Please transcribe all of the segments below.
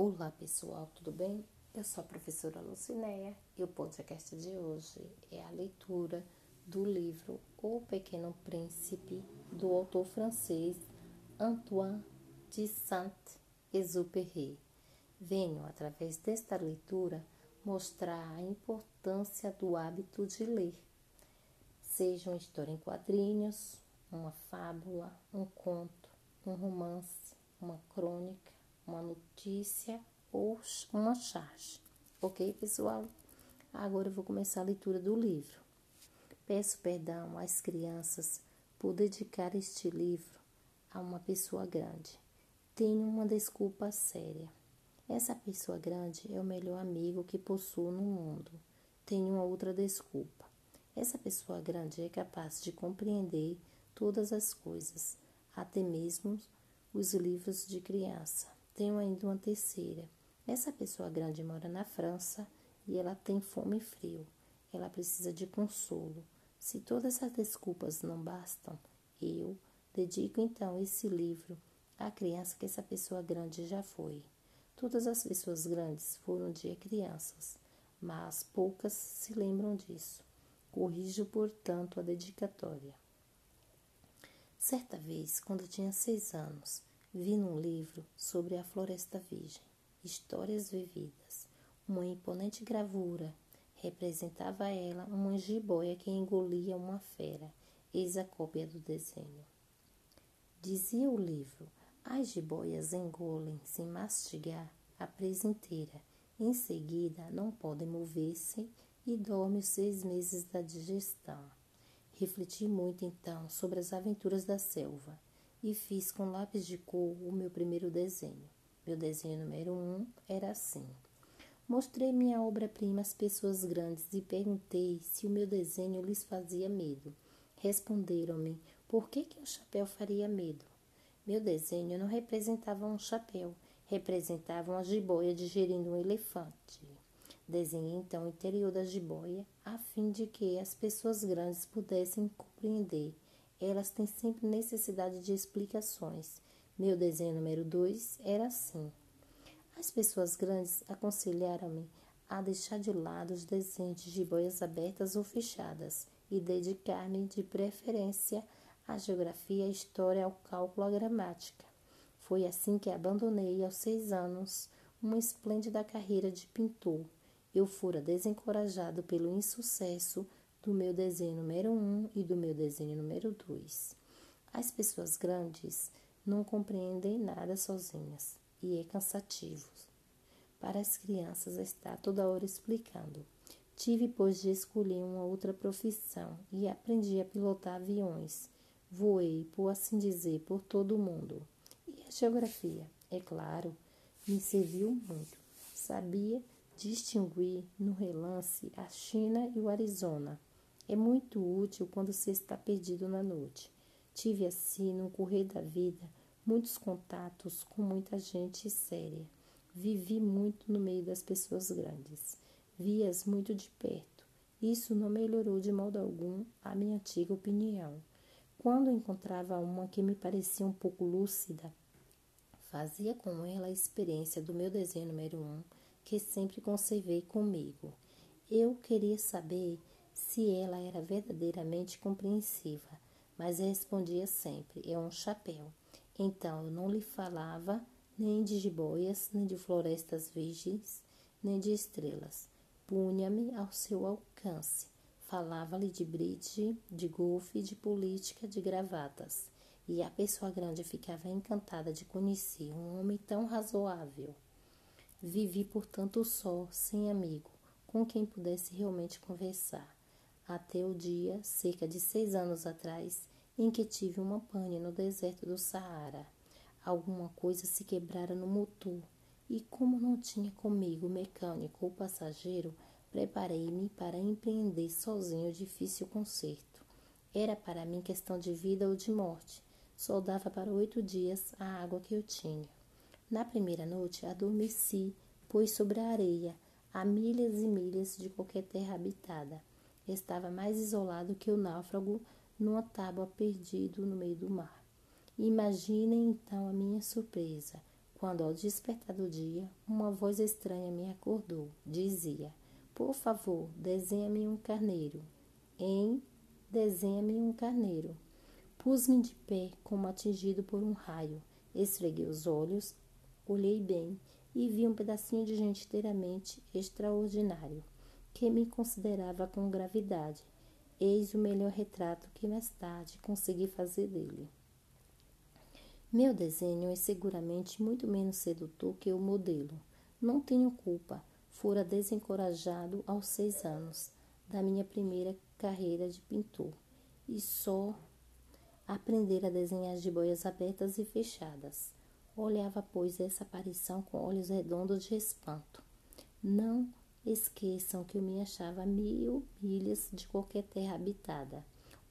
Olá pessoal, tudo bem? Eu sou a professora Lucinéia e o podcast de hoje é a leitura do livro O Pequeno Príncipe do autor francês Antoine de Saint-Exupéry. Venho, através desta leitura, mostrar a importância do hábito de ler. Seja uma história em quadrinhos, uma fábula, um conto, um romance, uma crônica, uma notícia ou uma charge. Ok, pessoal? Agora eu vou começar a leitura do livro. Peço perdão às crianças por dedicar este livro a uma pessoa grande. Tenho uma desculpa séria. Essa pessoa grande é o melhor amigo que possuo no mundo. Tenho uma outra desculpa. Essa pessoa grande é capaz de compreender todas as coisas, até mesmo os livros de criança. Tenho ainda uma terceira. Essa pessoa grande mora na França e ela tem fome e frio. Ela precisa de consolo. Se todas essas desculpas não bastam, eu dedico então esse livro à criança que essa pessoa grande já foi. Todas as pessoas grandes foram um dia crianças, mas poucas se lembram disso. Corrijo, portanto, a dedicatória. Certa vez, quando tinha seis anos, Vi num livro sobre a Floresta Virgem, Histórias Vividas, uma imponente gravura. Representava ela uma jiboia que engolia uma fera, eis a cópia do desenho. Dizia o livro: as jiboias engolem sem mastigar a presa inteira. Em seguida, não podem mover-se e dormem seis meses da digestão. Refleti muito então sobre as aventuras da selva e fiz com lápis de cor o meu primeiro desenho. Meu desenho número um era assim. Mostrei minha obra-prima às pessoas grandes e perguntei se o meu desenho lhes fazia medo. Responderam-me: por que, que um chapéu faria medo? Meu desenho não representava um chapéu, representava uma jiboia digerindo um elefante. Desenhei então o interior da jiboia, a fim de que as pessoas grandes pudessem compreender elas têm sempre necessidade de explicações. Meu desenho número 2 era assim. As pessoas grandes aconselharam-me a deixar de lado os desenhos de boias abertas ou fechadas e dedicar-me de preferência à geografia, à história, ao cálculo, à gramática. Foi assim que abandonei aos seis anos uma esplêndida carreira de pintor. Eu fora desencorajado pelo insucesso do meu desenho número 1 um e do meu desenho número 2. As pessoas grandes não compreendem nada sozinhas e é cansativo. Para as crianças está toda hora explicando. Tive, pois, de escolher uma outra profissão e aprendi a pilotar aviões. Voei, por assim dizer, por todo o mundo. E a geografia, é claro, me serviu muito. Sabia distinguir no relance a China e o Arizona é muito útil quando você está perdido na noite. Tive assim, no correr da vida, muitos contatos com muita gente séria. Vivi muito no meio das pessoas grandes. Vi-as muito de perto. Isso não melhorou de modo algum a minha antiga opinião. Quando encontrava uma que me parecia um pouco lúcida, fazia com ela a experiência do meu desenho número um, que sempre conservei comigo. Eu queria saber se ela era verdadeiramente compreensiva, mas respondia sempre: é um chapéu. Então eu não lhe falava nem de jiboias, nem de florestas virgens, nem de estrelas. Punha-me ao seu alcance. Falava-lhe de bridge, de golfe, de política, de gravatas. E a pessoa grande ficava encantada de conhecer um homem tão razoável. Vivi, portanto, só, sem amigo, com quem pudesse realmente conversar até o dia, cerca de seis anos atrás, em que tive uma pane no deserto do Saara. Alguma coisa se quebrara no motor e, como não tinha comigo mecânico ou passageiro, preparei-me para empreender sozinho o difícil conserto. Era para mim questão de vida ou de morte. Só dava para oito dias a água que eu tinha. Na primeira noite adormeci, pois sobre a areia, a milhas e milhas de qualquer terra habitada estava mais isolado que o náufrago numa tábua perdido no meio do mar. Imaginem então a minha surpresa quando, ao despertar do dia, uma voz estranha me acordou. Dizia: Por favor, desenha-me um carneiro. Em desenha-me um carneiro. Pus-me de pé, como atingido por um raio. Esfreguei os olhos, olhei bem e vi um pedacinho de gente inteiramente extraordinário, que me considerava com gravidade. Eis o melhor retrato que mais tarde consegui fazer dele. Meu desenho é seguramente muito menos sedutor que o modelo. Não tenho culpa. Fora desencorajado aos seis anos da minha primeira carreira de pintor e só aprender a desenhar jiboias abertas e fechadas. Olhava, pois, essa aparição com olhos redondos de espanto. Não esqueçam que eu me achava mil milhas de qualquer terra habitada.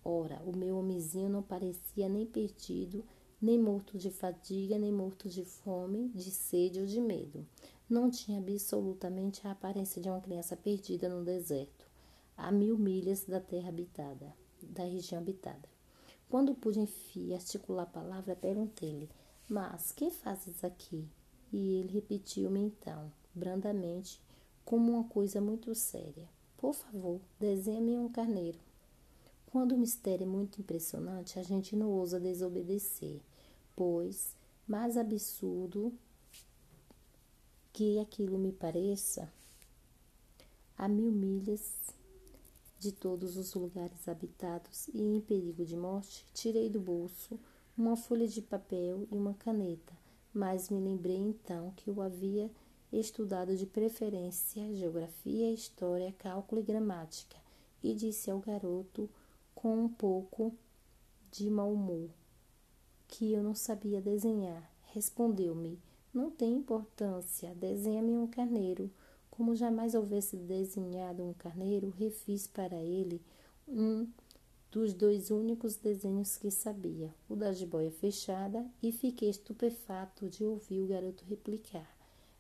Ora, o meu homenzinho não parecia nem perdido, nem morto de fadiga, nem morto de fome, de sede ou de medo. Não tinha absolutamente a aparência de uma criança perdida no deserto, a mil milhas da terra habitada, da região habitada. Quando pude, enfim, articular a palavra, perguntei-lhe: Mas que fazes aqui? E ele repetiu-me então, brandamente, como uma coisa muito séria: Por favor, desenhe-me um carneiro. Quando o mistério é muito impressionante, a gente não ousa desobedecer, pois, mais absurdo que aquilo me pareça, a mil milhas de todos os lugares habitados e em perigo de morte, tirei do bolso uma folha de papel e uma caneta, mas me lembrei então que eu havia estudado de preferência geografia, história, cálculo e gramática, e disse ao garoto com um pouco de mau humor que eu não sabia desenhar. Respondeu-me: Não tem importância, desenha-me um carneiro. Como jamais houvesse desenhado um carneiro, refiz para ele um dos dois únicos desenhos que sabia, o da jiboia fechada, e fiquei estupefato de ouvir o garoto replicar: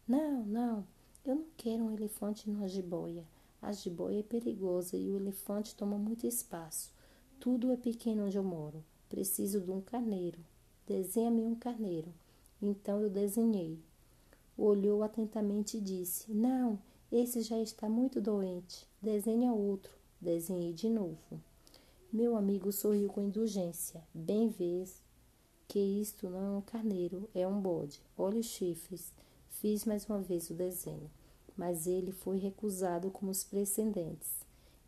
Não, não, eu não quero um elefante na jiboia. A jiboia é perigosa e o elefante toma muito espaço. Tudo é pequeno onde eu moro. Preciso de um carneiro. Desenha-me um carneiro. Então eu desenhei. Olhou atentamente e disse: Não, esse já está muito doente. Desenha outro. Desenhei de novo. Meu amigo sorriu com indulgência. Bem vês que isto não é um carneiro, é um bode. Olha os chifres. Fiz mais uma vez o desenho, mas ele foi recusado como os precedentes.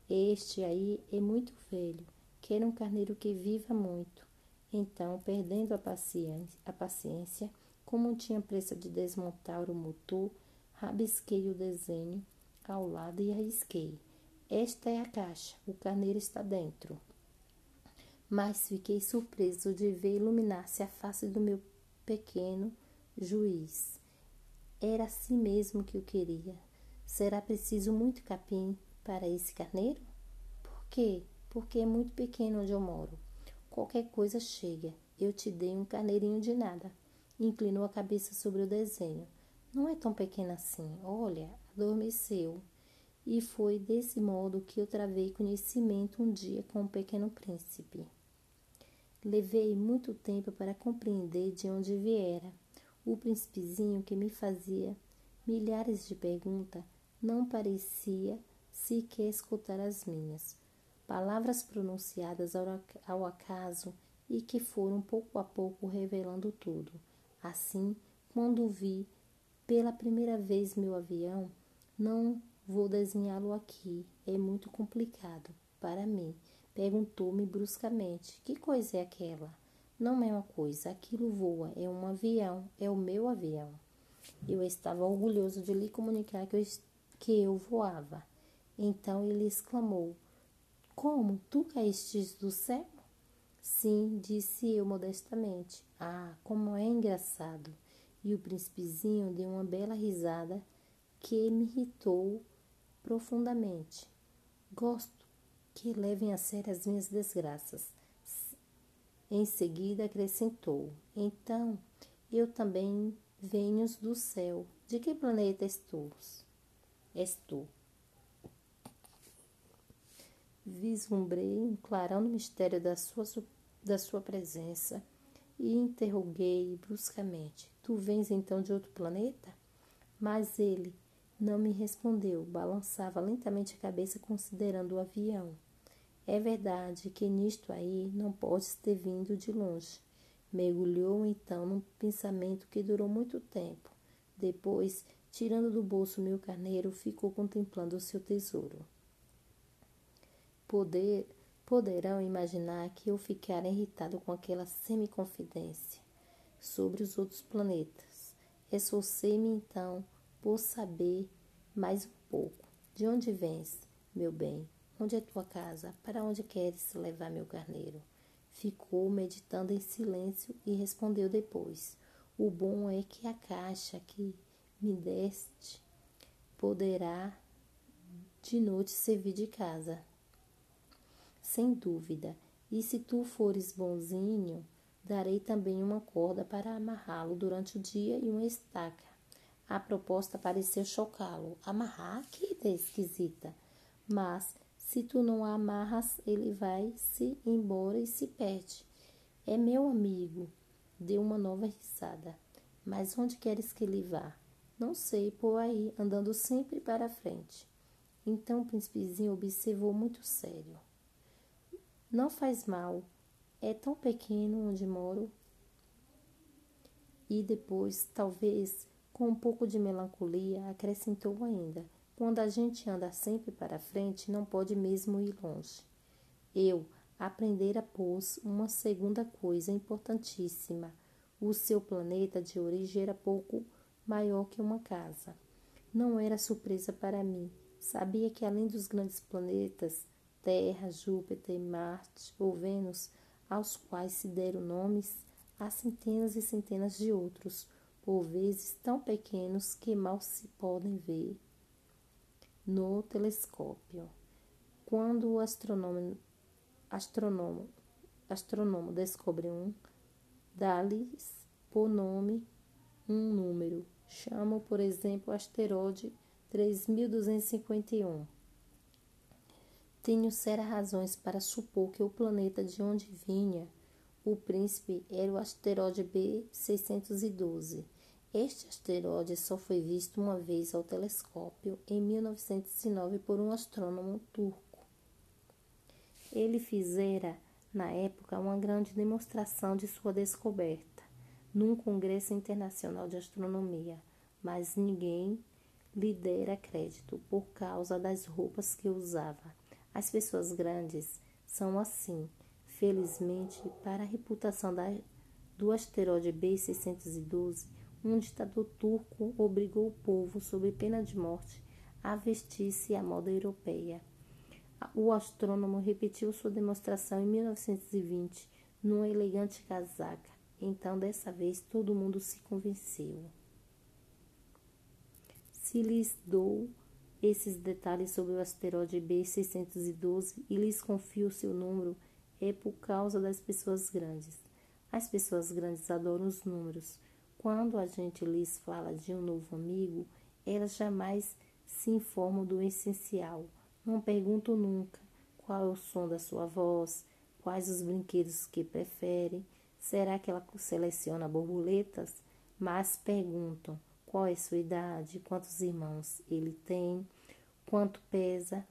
Este aí é muito velho. Quero um carneiro que viva muito. Então, perdendo a paciência, a paciência como tinha pressa de desmontar o motor, rabisquei o desenho ao lado e arrisquei. Esta é a caixa, o carneiro está dentro. Mas fiquei surpreso de ver iluminar-se a face do meu pequeno juiz. Era assim mesmo que eu queria. Será preciso muito capim para esse carneiro? Por quê? Porque é muito pequeno onde eu moro. Qualquer coisa chega. Eu te dei um carneirinho de nada. Inclinou a cabeça sobre o desenho. Não é tão pequeno assim. Olha, adormeceu. E foi desse modo que eu travei conhecimento um dia com o pequeno príncipe. Levei muito tempo para compreender de onde viera. O príncipezinho que me fazia milhares de perguntas não parecia sequer escutar as minhas palavras pronunciadas ao acaso e que foram pouco a pouco revelando tudo. Assim, quando vi pela primeira vez meu avião, não vou desenhá-lo aqui, é muito complicado para mim. Perguntou-me bruscamente: Que coisa é aquela? Não é uma coisa, aquilo voa, é um avião, é o meu avião. Eu estava orgulhoso de lhe comunicar que eu, que eu voava. Então ele exclamou: como? Tu caístes do céu? Sim, disse eu modestamente. Ah, como é engraçado! E o príncipezinho deu uma bela risada que me irritou profundamente. Gosto que levem a sério as minhas desgraças. Em seguida acrescentou: Então, eu também venho do céu. De que planeta? És tu? vislumbrei um clarão no mistério da sua, da sua presença e interroguei bruscamente: Tu vens então de outro planeta? Mas ele não me respondeu, balançava lentamente a cabeça considerando o avião. É verdade que nisto aí não podes ter vindo de longe. Mergulhou então num pensamento que durou muito tempo. Depois, tirando do bolso meu carneiro, ficou contemplando o seu tesouro. Poder, poderão imaginar que eu ficara irritado com aquela semi-confidência sobre os outros planetas. Esforcei-me então por saber mais um pouco. De onde vens, meu bem? Onde é tua casa? Para onde queres levar meu carneiro? Ficou meditando em silêncio e respondeu depois: O bom é que a caixa que me deste poderá de noite servir de casa. Sem dúvida. E se tu fores bonzinho, darei também uma corda para amarrá-lo durante o dia e uma estaca. A proposta pareceu chocá-lo. Amarrar? Que ideia esquisita! Mas se tu não amarras, ele vai se embora e se perde. É meu amigo. Deu uma nova risada. Mas onde queres que ele vá? Não sei, por aí, andando sempre para frente. Então o príncipezinho observou muito sério. Não faz mal. É tão pequeno onde moro. E depois, talvez, com um pouco de melancolia, acrescentou ainda: quando a gente anda sempre para frente, não pode mesmo ir longe. Eu aprendera, pois, uma segunda coisa importantíssima. O seu planeta de origem era pouco maior que uma casa. Não era surpresa para mim. Sabia que além dos grandes planetas, Terra, Júpiter, Marte ou Vênus, aos quais se deram nomes, há centenas e centenas de outros, por vezes tão pequenos que mal se podem ver no telescópio. Quando o astronômico, astronômico, astronômico descobre um, dá-lhes por nome um número. Chama, por exemplo, asteroide 3251. Tenho sérias razões para supor que o planeta de onde vinha o príncipe era o asteroide B612 este asteroide só foi visto uma vez ao telescópio em 1909 por um astrônomo turco. Ele fizera, na época, uma grande demonstração de sua descoberta num congresso internacional de astronomia, mas ninguém lhe dera crédito por causa das roupas que usava. As pessoas grandes são assim. Felizmente, para a reputação da, do asteroide B612, um ditador turco obrigou o povo, sob pena de morte, a vestir-se à moda europeia. O astrônomo repetiu sua demonstração em 1920 numa elegante casaca. Então, dessa vez, todo mundo se convenceu. Se lhes dou esses detalhes sobre o asteroide B612 e lhes confio seu número, é por causa das pessoas grandes. As pessoas grandes adoram os números. Quando a gente lhes fala de um novo amigo, elas jamais se informam do essencial. Não perguntam nunca qual é o som da sua voz, quais os brinquedos que prefere, será que ela seleciona borboletas? Mas perguntam qual é sua idade, quantos irmãos ele tem, quanto pesa,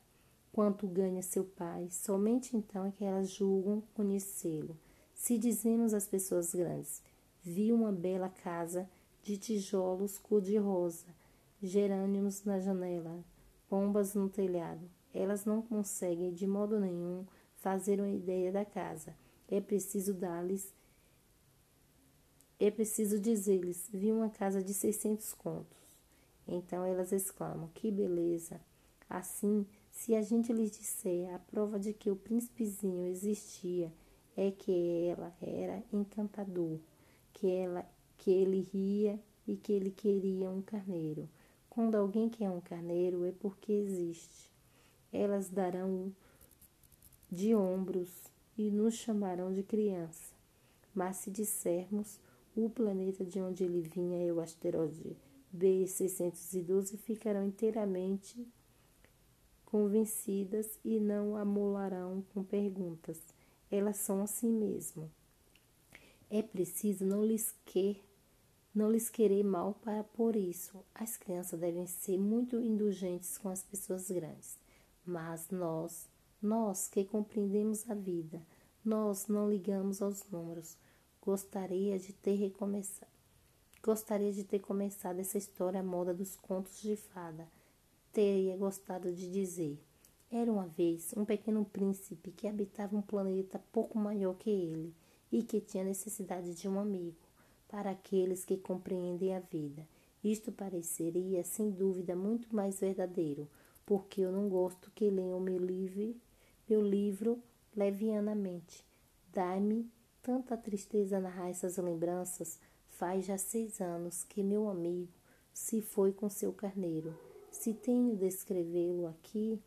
quanto ganha seu pai. Somente então é que elas julgam conhecê-lo. Se dizemos às pessoas grandes, vi uma bela casa de tijolos cor-de-rosa, gerânios na janela, pombas no telhado. Elas não conseguem de modo nenhum fazer uma ideia da casa. É preciso dar-lhes é preciso dizer-lhes: vi uma casa de seiscentos contos. Então elas exclamam: Que beleza! Assim, se a gente lhes disser a prova de que o príncipezinho existia é que ela era encantador que, ela, que ele ria e que ele queria um carneiro. Quando alguém quer um carneiro é porque existe. Elas darão de ombros e nos chamarão de criança. Mas se dissermos o planeta de onde ele vinha é o asteroide B612, ficarão inteiramente convencidas e não amolarão com perguntas. Elas são assim mesmo. É preciso não lhes que não lhes querer mal para por isso. As crianças devem ser muito indulgentes com as pessoas grandes. Mas nós, nós que compreendemos a vida, nós não ligamos aos números. Gostaria de ter recomeçado. Gostaria de ter começado essa história à moda dos contos de fada. Teria gostado de dizer. Era uma vez um pequeno príncipe que habitava um planeta pouco maior que ele e que tinha necessidade de um amigo para aqueles que compreendem a vida. Isto pareceria, sem dúvida, muito mais verdadeiro, porque eu não gosto que leiam meu livro, meu livro levianamente. Dá-me tanta tristeza narrar essas lembranças. Faz já seis anos que meu amigo se foi com seu carneiro. Se tenho descrevê-lo aqui,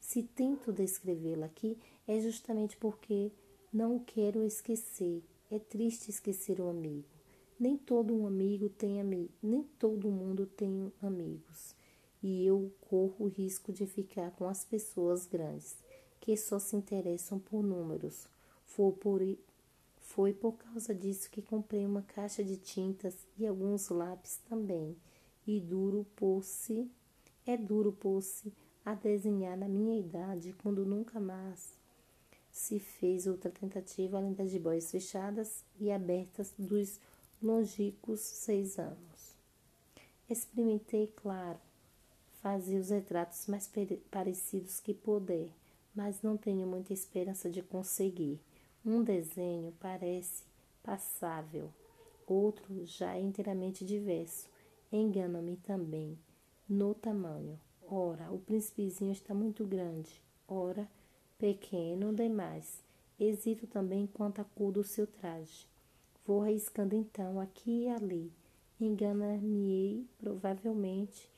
se tento descrevê-lo aqui, é justamente porque não o quero esquecer. É triste esquecer um amigo. Nem todo um amigo tem amigo, nem todo mundo tem amigos. E eu corro o risco de ficar com as pessoas grandes, que só se interessam por números. Foi por, foi por causa disso que comprei uma caixa de tintas e alguns lápis também. E duro pôr-se, é duro pôr-se a desenhar na minha idade quando nunca mais se fez outra tentativa além das jiboias fechadas e abertas dos longínquos seis anos. Experimentei, claro, fazer os retratos mais parecidos que puder, mas não tenho muita esperança de conseguir. Um desenho parece passável, outro já é inteiramente diverso. Engana-me também no tamanho. Ora, o príncipezinho está muito grande, ora, pequeno demais. Hesito também quanto à cor do seu traje. Vou arriscando então aqui e ali. Enganar-me-ei, provavelmente,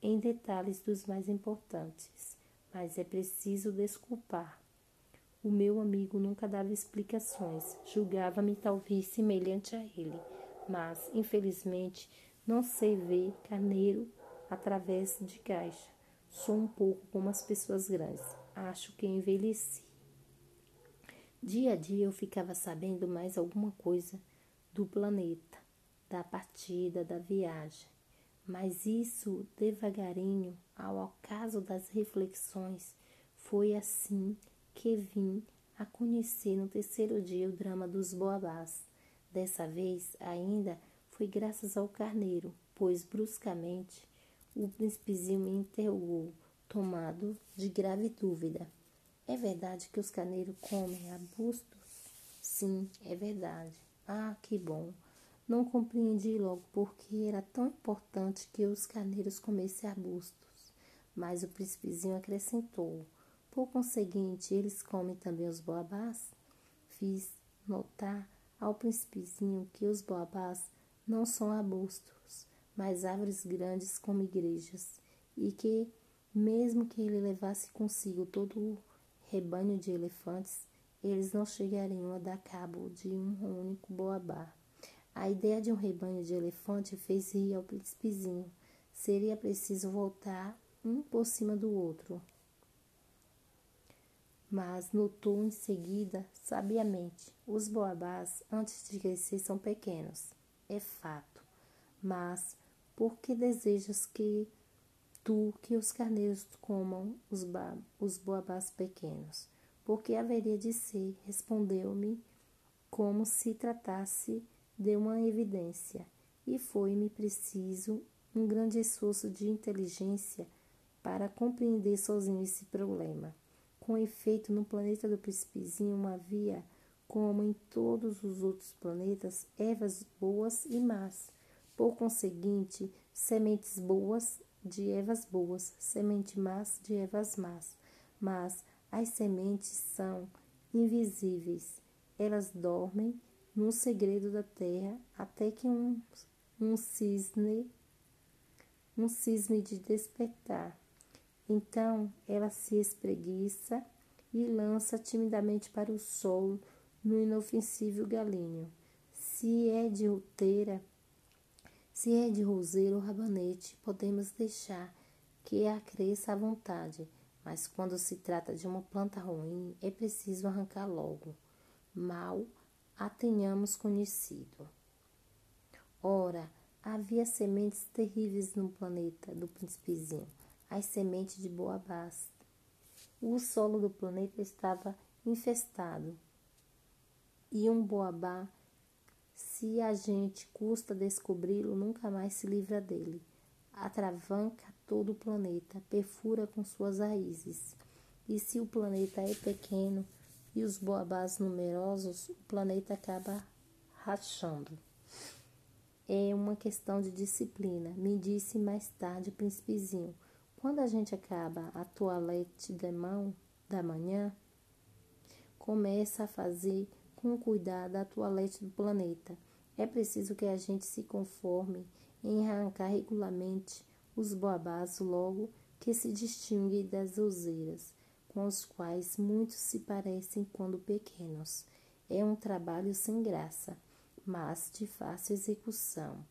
em detalhes dos mais importantes, mas é preciso desculpar. O meu amigo nunca dava explicações, julgava-me talvez semelhante a ele, mas, infelizmente, não sei ver carneiro através de caixa. Sou um pouco como as pessoas grandes. Acho que envelheci. Dia a dia eu ficava sabendo mais alguma coisa do planeta, da partida, da viagem. Mas isso devagarinho, ao acaso das reflexões, foi assim que vim a conhecer no terceiro dia o drama dos boabás. Dessa vez ainda foi graças ao carneiro, pois bruscamente o príncipezinho me interrogou, tomado de grave dúvida. É verdade que os carneiros comem arbustos? Sim, é verdade. Ah, que bom. Não compreendi logo porque era tão importante que os carneiros comessem arbustos. Mas o príncipezinho acrescentou: Por conseguinte, eles comem também os boabás? Fiz notar ao príncipezinho que os boabás não são arbustos, mas árvores grandes como igrejas, e que, mesmo que ele levasse consigo todo o rebanho de elefantes, eles não chegariam a dar cabo de um único boabá. A ideia de um rebanho de elefante fez rir ao príncipezinho. Seria preciso voltar um por cima do outro. Mas notou em seguida, sabiamente, os boabás, antes de crescer, são pequenos. É fato. Mas por que desejas que tu que os carneiros comam os, os boabás pequenos. Porque haveria de ser, respondeu-me, como se tratasse de uma evidência, e foi-me preciso um grande esforço de inteligência para compreender sozinho esse problema. Com efeito, no planeta do Príncipezinho havia, como em todos os outros planetas, ervas boas e más. Por conseguinte, sementes boas de ervas boas, semente más de ervas más. Mas as sementes são invisíveis. Elas dormem no segredo da terra até que um, um cisne um cisne de despertar. Então ela se espreguiça e lança timidamente para o sol no inofensível galinho. Se é de outeira, se é de roseiro ou rabanete, podemos deixar que a cresça à vontade, mas quando se trata de uma planta ruim, é preciso arrancar logo. Mal a tenhamos conhecido. Ora, havia sementes terríveis no planeta do príncipezinho, as sementes de Boabás. O solo do planeta estava infestado. E um boabá, se a gente custa descobri-lo, nunca mais se livra dele. Atravanca todo o planeta, perfura com suas raízes. E se o planeta é pequeno e os boabás numerosos, o planeta acaba rachando. É uma questão de disciplina, me disse mais tarde o príncipezinho. Quando a gente acaba a toalete de mão da manhã, começa a fazer com cuidado a toalete do planeta. É preciso que a gente se conforme em arrancar regularmente os boabás logo que se distinguem das useiras, com os quais muitos se parecem quando pequenos. É um trabalho sem graça mas de fácil execução.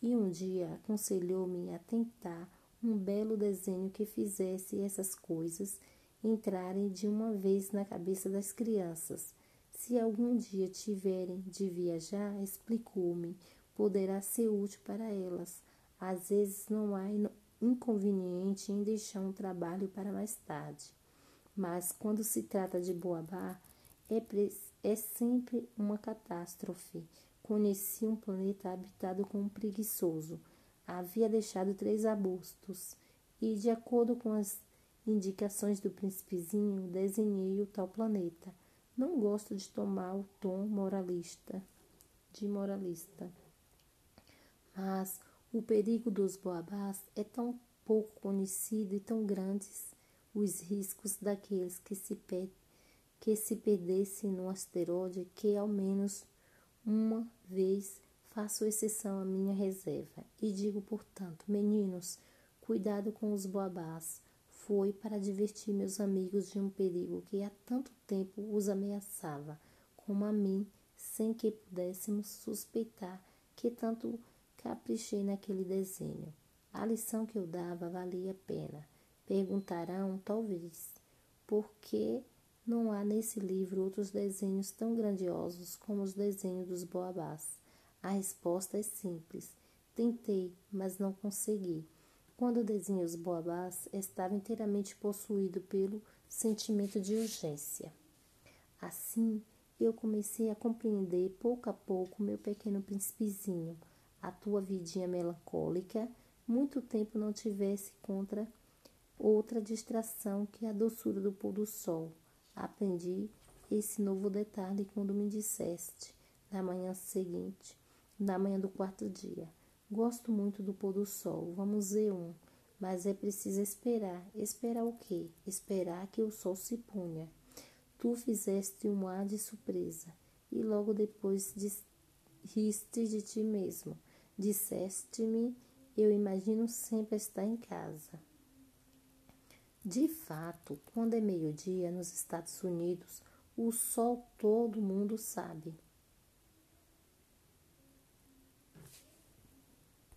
E um dia aconselhou-me a tentar um belo desenho que fizesse essas coisas entrarem de uma vez na cabeça das crianças. Se algum dia tiverem de viajar, explicou-me, poderá ser útil para elas. Às vezes não há inconveniente em deixar um trabalho para mais tarde. Mas quando se trata de Boabá, é, é sempre uma catástrofe. Conheci um planeta habitado com um preguiçoso. Havia deixado três arbustos e, de acordo com as indicações do príncipezinho, desenhei o tal planeta. Não gosto de tomar o tom moralista, de moralista. Mas o perigo dos boabás é tão pouco conhecido e tão grandes os riscos daqueles que se, que se perdessem no asteroide que ao menos uma vez faço exceção à minha reserva e digo, portanto, meninos, cuidado com os boabás. Foi para divertir meus amigos de um perigo que há tanto tempo os ameaçava, como a mim, sem que pudéssemos suspeitar que tanto caprichei naquele desenho. A lição que eu dava valia a pena. Perguntarão, talvez, por que não há nesse livro outros desenhos tão grandiosos como os desenhos dos boabás. A resposta é simples. Tentei, mas não consegui. Quando desenhei os boabás, estava inteiramente possuído pelo sentimento de urgência. Assim, eu comecei a compreender pouco a pouco meu pequeno príncipezinho, a tua vidinha melancólica, muito tempo não tivesse contra outra distração que a doçura do pôr do sol Aprendi esse novo detalhe quando me disseste, na manhã seguinte, na manhã do quarto dia. Gosto muito do pôr do sol, vamos ver um, mas é preciso esperar. Esperar o quê? Esperar que o sol se punha. Tu fizeste um ar de surpresa e logo depois riste de ti mesmo. Disseste-me, eu imagino sempre estar em casa. De fato, quando é meio-dia nos Estados Unidos, o sol todo mundo sabe.